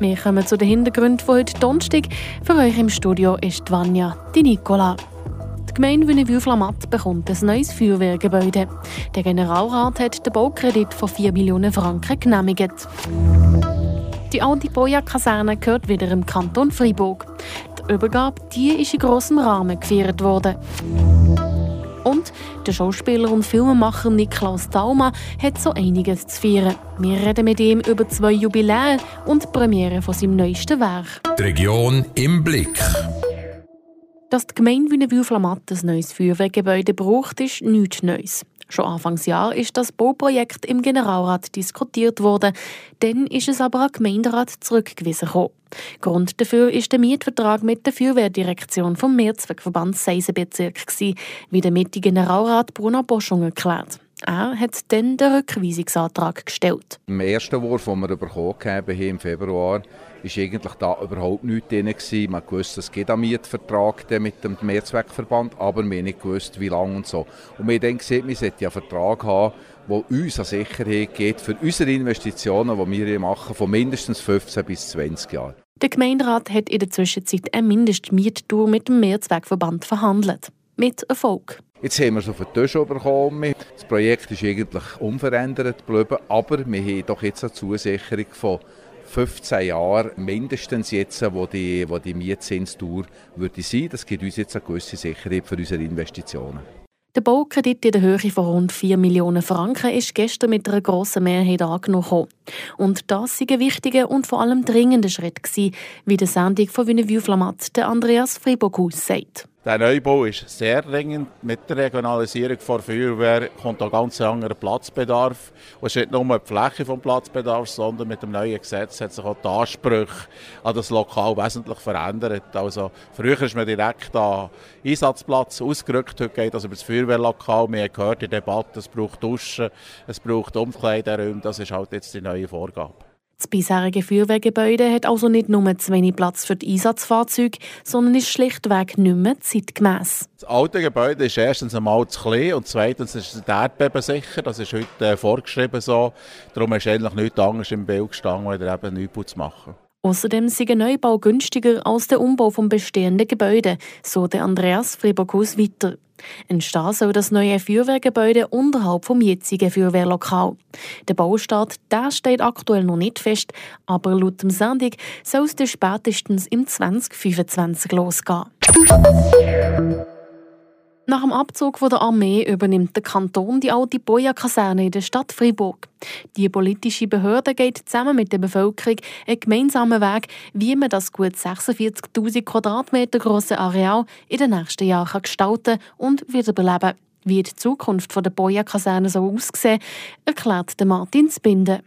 Wir kommen zu den Hintergründen von heute Donnerstag. Für euch im Studio ist Vanya, die Nicola. Die Gemeinde Wünnewil-Flamatt bekommt ein neues Feuerwehrgebäude. Der Generalrat hat den Baukredit von 4 Millionen Franken genehmigt. Die alte Boja-Kaserne gehört wieder im Kanton Freiburg. Die Übergabe die ist in grossem Rahmen gefeiert worden. Und der Schauspieler und Filmemacher Niklaus Dauma hat so einiges zu feiern. Wir reden mit ihm über zwei Jubiläen und die Premiere von seinem neuesten Werk. Die Region im Blick. Dass die Gemeinde Wünnewil-Flamatt ein neues Feuerwehrgebäude braucht, ist nichts Neues. Schon Anfangsjahr ist das Bauprojekt im Generalrat diskutiert worden. Dann ist es aber an Gemeinderat zurückgewiesen worden. Grund dafür ist der Mietvertrag mit der Feuerwehrdirektion vom Mehrzweckverband Seisenbezirk, wie der Mitte-Generalrat Bruno Boschung erklärt. Er hat dann den Rückweisungsantrag gestellt. Im ersten Wurf, den wir bekommen haben, hier im Februar, war eigentlich da überhaupt nichts drin. Man wusste, es gibt einen Mietvertrag mit dem Mehrzweckverband, aber wir nicht gewusst, wie lange und so. Und wir haben dann gesehen, wir sollten einen Vertrag haben, der uns an Sicherheit gibt für unsere Investitionen, die wir hier machen, von mindestens 15 bis 20 Jahren. Der Gemeinderat hat in der Zwischenzeit eine Mindestmiettour mit dem Mehrzweckverband verhandelt. Mit Erfolg. Jetzt haben wir es auf den Tisch bekommen. Das Projekt ist eigentlich unverändert geblieben, aber wir haben doch jetzt eine Zusicherung von 15 Jahren mindestens jetzt, wo die, wo die Mietzinstour würde sein. Das gibt uns jetzt eine gewisse Sicherheit für unsere Investitionen. Der Baukredit in der Höhe von rund 4 Millionen Franken ist gestern mit einer grossen Mehrheit angenommen. Und das war ein wichtiger und vor allem dringender Schritt, gewesen, wie der Sendung von Wünneview Flamat Andreas Fribourghus sagt. Der Neubau ist sehr dringend. Mit der Regionalisierung der Feuerwehr kommt ein ganz anderer Platzbedarf. Und es ist nicht nur die Fläche des Platzbedarfs, sondern mit dem neuen Gesetz hat sich auch die Ansprüche an das Lokal wesentlich verändert. Also früher ist man direkt an Einsatzplatz ausgerückt. Heute geht das über das Feuerwehrlokal. Wir haben gehört in der Debatte, es braucht Duschen, es braucht Umkleideräume. Das ist halt jetzt die neue Vorgabe. Das bisherige Feuerwehrgebäude hat also nicht nur zu wenig Platz für die Einsatzfahrzeuge, sondern ist schlichtweg nicht mehr zeitgemäß. Das alte Gebäude ist erstens einmal zu klein und zweitens ist es erdbebensicher. Das ist heute äh, vorgeschrieben so. Darum ist eigentlich nichts anderes im Bild gestanden, oder eben Neubau zu machen. Außerdem sei ein Neubau günstiger als der Umbau vom bestehenden Gebäude, so der Andreas Fribokus weiter. Entstehen soll das neue Feuerwehrgebäude unterhalb vom jetzigen Feuerwehrlokal. Der Baustart der steht aktuell noch nicht fest, aber laut dem Sendung soll es spätestens im 2025 losgehen. Nach dem Abzug der Armee übernimmt der Kanton die alte Boja-Kaserne in der Stadt Fribourg. Die politische Behörde geht zusammen mit der Bevölkerung einen gemeinsamen Weg, wie man das gut 46.000 Quadratmeter große Areal in den nächsten Jahren gestalten und wiederbeleben kann. Wie die Zukunft der Boja-Kaserne so aussehen, erklärt Martin Spinde.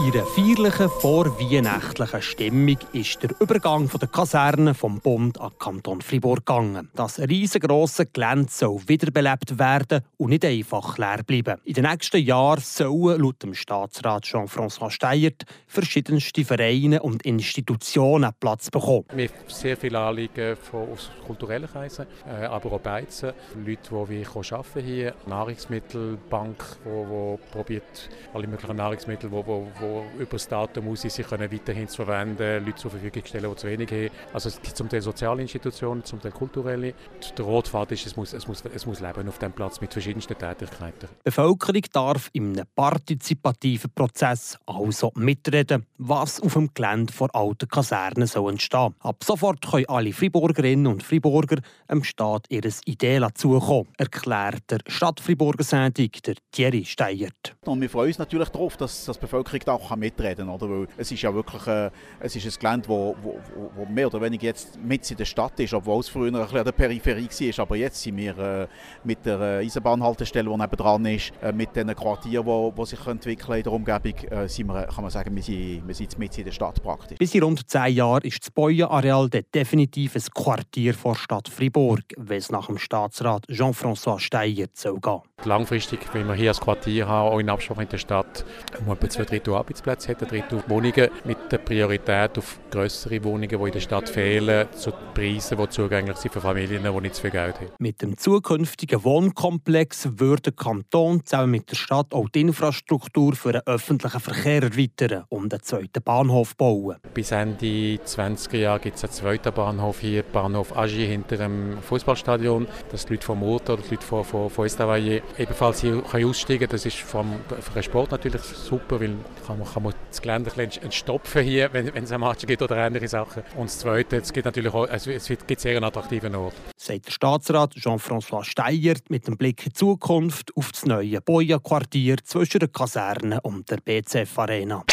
In einer feierlichen, vorweihnachtlichen Stimmung ist der Übergang von der Kaserne vom Bund an Kanton Fribourg gegangen. Das riesengroße Gelände soll wiederbelebt werden und nicht einfach leer bleiben. In den nächsten Jahren sollen laut dem Staatsrat Jean-François Steyert verschiedenste Vereine und Institutionen Platz bekommen. Wir haben sehr viele Anliegen von, aus kulturellen Kreisen, äh, aber auch Beizen, Leute, die wir arbeiten hier, Nahrungsmittelbank, die probiert, alle möglichen Nahrungsmittel, wo, wo über das Datum aus sie können weiterhin zu verwenden, Leute zur Verfügung stellen, die zu wenig haben. Also es gibt zum Teil soziale Institutionen, zum Teil kulturelle. Der Rotfaden ist, es muss, es, muss, es muss leben auf dem Platz mit verschiedensten Tätigkeiten. Die Bevölkerung darf in einem partizipativen Prozess also mitreden, was auf dem Gelände vor alten Kasernen soll entstehen. Ab sofort können alle Friburgerinnen und Friburger dem Staat ihre Idee zukommen, erklärt der Stadtfriburger Sendung der Thierry Steyert. Und wir freuen uns natürlich darauf, dass, dass die Bevölkerung da kann mitreden kann. Es ist ja wirklich äh, es ist ein Gelände, wo, wo, wo, mehr oder weniger jetzt mit in der Stadt ist, obwohl es früher ein bisschen an der Peripherie war. Aber jetzt sind wir äh, mit der äh, Eisenbahnhaltestelle, die nebenan ist, äh, mit den Quartieren, die sich entwickeln in der Umgebung, äh, sind wir, kann man sagen, wir sind, wir sind mit in der Stadt praktisch. Bis in rund zehn Jahren ist das Bäuenareal definitiv ein Quartier vor Stadt Fribourg, wenn es nach dem Staatsrat Jean-François Steyer gehen. Langfristig, wenn wir hier als Quartier haben, auch in Absprache mit der Stadt, wo etwa zwei Drittel Arbeitsplätze hat, ein Drittel Wohnungen mit der Priorität auf größere Wohnungen, die in der Stadt fehlen, zu Preisen, die zugänglich sind für Familien, die nicht so viel Geld haben. Mit dem zukünftigen Wohnkomplex würde der Kanton zusammen mit der Stadt auch die Infrastruktur für den öffentlichen Verkehr erweitern und einen zweiten Bahnhof bauen. Bis Ende 20er Jahre gibt es einen zweiten Bahnhof hier, Bahnhof Agi hinter dem Fußballstadion, dass die Leute vom Ort oder die Leute von, von, von Estavayer ebenfalls hier aussteigen können. Das ist vom, für den Sport natürlich super, weil kann man, kann man das Gelände ein entstopfen hier, wenn, wenn es ein Match gibt oder ähnliche Sachen. Und das Zweite, es gibt natürlich auch, also es gibt sehr einen attraktiven Ort. Sagt der Staatsrat Jean-François Steyer mit dem Blick in die Zukunft auf das neue Boja-Quartier zwischen der Kaserne und der BCF-Arena.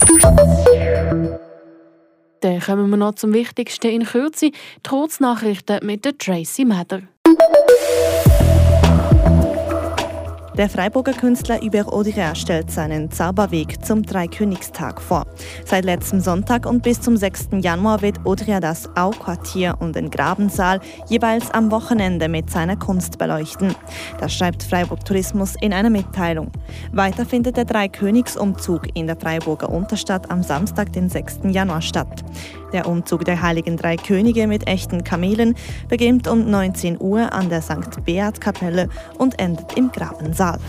Dann kommen wir noch zum Wichtigsten in Kürze, trotz Nachrichten mit der Tracy Mather. Der Freiburger Künstler Hubert Audrier stellt seinen Zauberweg zum Dreikönigstag vor. Seit letztem Sonntag und bis zum 6. Januar wird Audrier das Au-Quartier und den Grabensaal jeweils am Wochenende mit seiner Kunst beleuchten. Das schreibt Freiburg Tourismus in einer Mitteilung. Weiter findet der Dreikönigsumzug in der Freiburger Unterstadt am Samstag, den 6. Januar statt. Der Umzug der Heiligen Drei Könige mit echten Kamelen beginnt um 19 Uhr an der St. Beat-Kapelle und endet im Grabensaal.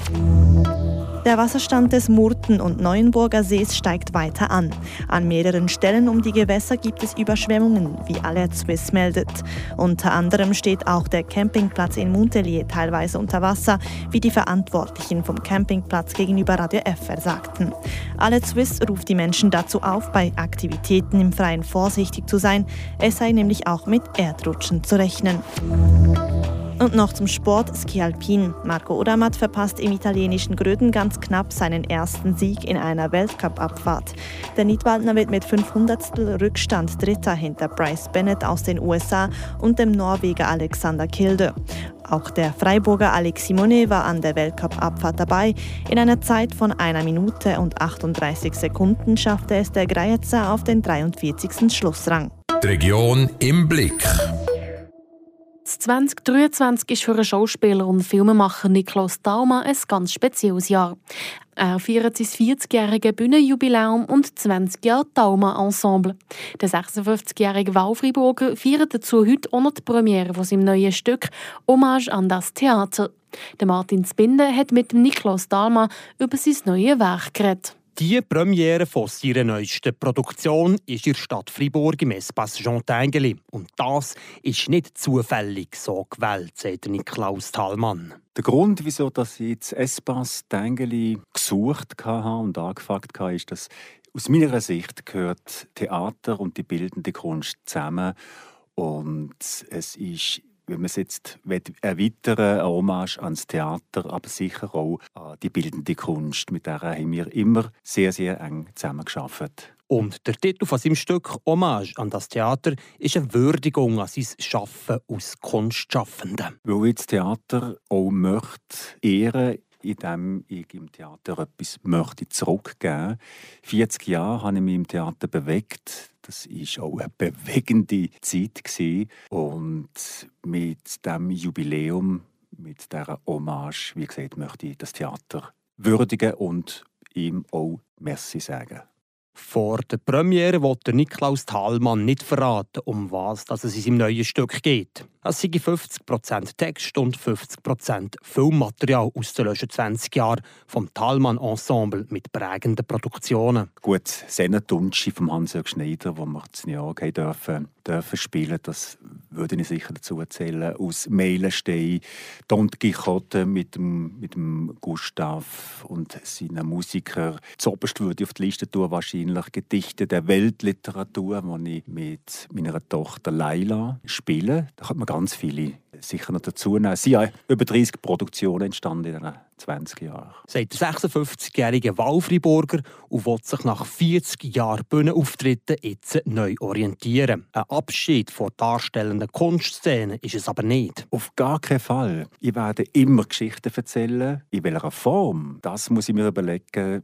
Der Wasserstand des Murten- und Neuenburger Sees steigt weiter an. An mehreren Stellen um die Gewässer gibt es Überschwemmungen, wie Alert Swiss meldet. Unter anderem steht auch der Campingplatz in Montelier teilweise unter Wasser, wie die Verantwortlichen vom Campingplatz gegenüber Radio F sagten. Alert Swiss ruft die Menschen dazu auf, bei Aktivitäten im Freien vorsichtig zu sein. Es sei nämlich auch mit Erdrutschen zu rechnen. Und noch zum Sport Ski Alpin. Marco Odermatt verpasst im italienischen Gröden ganz knapp seinen ersten Sieg in einer Weltcup-Abfahrt. Der Nidwaldner wird mit 500 Rückstand Dritter hinter Bryce Bennett aus den USA und dem Norweger Alexander Kilde. Auch der Freiburger Alex Simone war an der Weltcup-Abfahrt dabei. In einer Zeit von einer Minute und 38 Sekunden schaffte es der Greitzer auf den 43. Schlussrang. Die Region im Blick. 2023 ist für den Schauspieler und Filmemacher Niklas Dauma ein ganz spezielles Jahr. Er feiert sein 40-jähriges Bühnenjubiläum und 20 Jahre Dauma-Ensemble. Der 56-jährige Wahlfreiburger feiert dazu heute auch noch die Premiere von seinem neuen Stück «Hommage an das Theater». Der Martin Spinde hat mit Niklas Dauma über sein neues Werk geredet. Die Premiere von seiner neuesten Produktion ist in der Stadt Fribourg im Espace Jean Tengeli. Und das ist nicht zufällig so gewählt, sagt Niklaus Thalmann. Der Grund, wieso ich jetzt Espace Tengeli gesucht habe und angefragt habe, ist, dass aus meiner Sicht gehört Theater und die bildende Kunst zusammen. Und es ist wenn man es jetzt erweitern eine Hommage ans Theater, aber sicher auch an die bildende Kunst. Mit der haben wir immer sehr, sehr eng zusammengearbeitet. Und der Titel von seinem Stück Hommage an das Theater ist eine Würdigung an sein Schaffen aus Kunstschaffenden. Weil ich das Theater auch möchte ehren indem ich im Theater etwas möchte zurückgeben möchte. 40 Jahre habe ich mich im Theater bewegt. Das war auch eine bewegende Zeit. Und mit dem Jubiläum, mit dieser Hommage, wie gesagt, möchte ich das Theater würdigen und ihm auch Merci sagen. Vor der Premiere wollte Niklaus Thalmann nicht verraten, um was es in seinem neuen Stück geht. Es sind 50% Text und 50% Filmmaterial aus den letzten 20 Jahren vom Thalmann Ensemble mit prägenden Produktionen. Gut, Senatunci vom Hans-Jörg Schneider, wo wir das Jahr dürfen, dürfen spielen, das würde ich sicher dazu erzählen. Aus Meilenstein, Don Quixote mit dem, mit dem Gustav und seinen Musikern. Zoberst würde ich auf die Liste tun, wahrscheinlich Gedichte der Weltliteratur, die ich mit meiner Tochter Laila spiele. Da kann man ganz viele sicher noch dazu nehmen. Es sind ja über 30 Produktionen entstanden in den 20 Jahren. Seit der 56-jährige Wahlfreiburger und will sich nach 40 Jahren Bühnenauftritten jetzt neu orientieren. Ein Abschied von darstellenden Kunstszenen ist es aber nicht. Auf gar keinen Fall. Ich werde immer Geschichten erzählen. In welcher Form? Das muss ich mir überlegen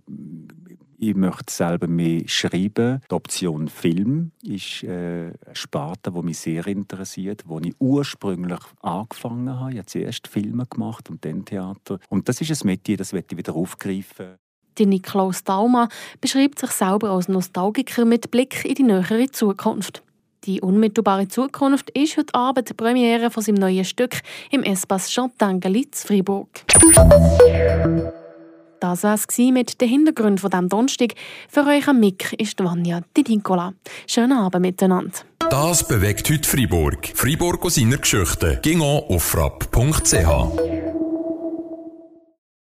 Ich möchte selber mehr schreiben. Die Option Film ist äh, eine Sparte, die mich sehr interessiert, wo ich ursprünglich angefangen habe. Ich habe zuerst Filme gemacht und dann Theater. Und das ist ein Metier, das ich wieder aufgreifen. Die Niklaus Dauma beschreibt sich selber als Nostalgiker mit Blick in die nähere Zukunft. Die unmittelbare Zukunft ist heute Abend die Premiere von seinem neuen Stück im Espace Chantangali zu Fribourg. Das war es mit dem Hintergrund von diesem Donnerstag. Für euch am Mick ist Vanja die Nicola. Schönen Abend miteinander. Das bewegt heute Fribourg. Fribourg aus seiner Geschichte. Ging auf frapp.ch.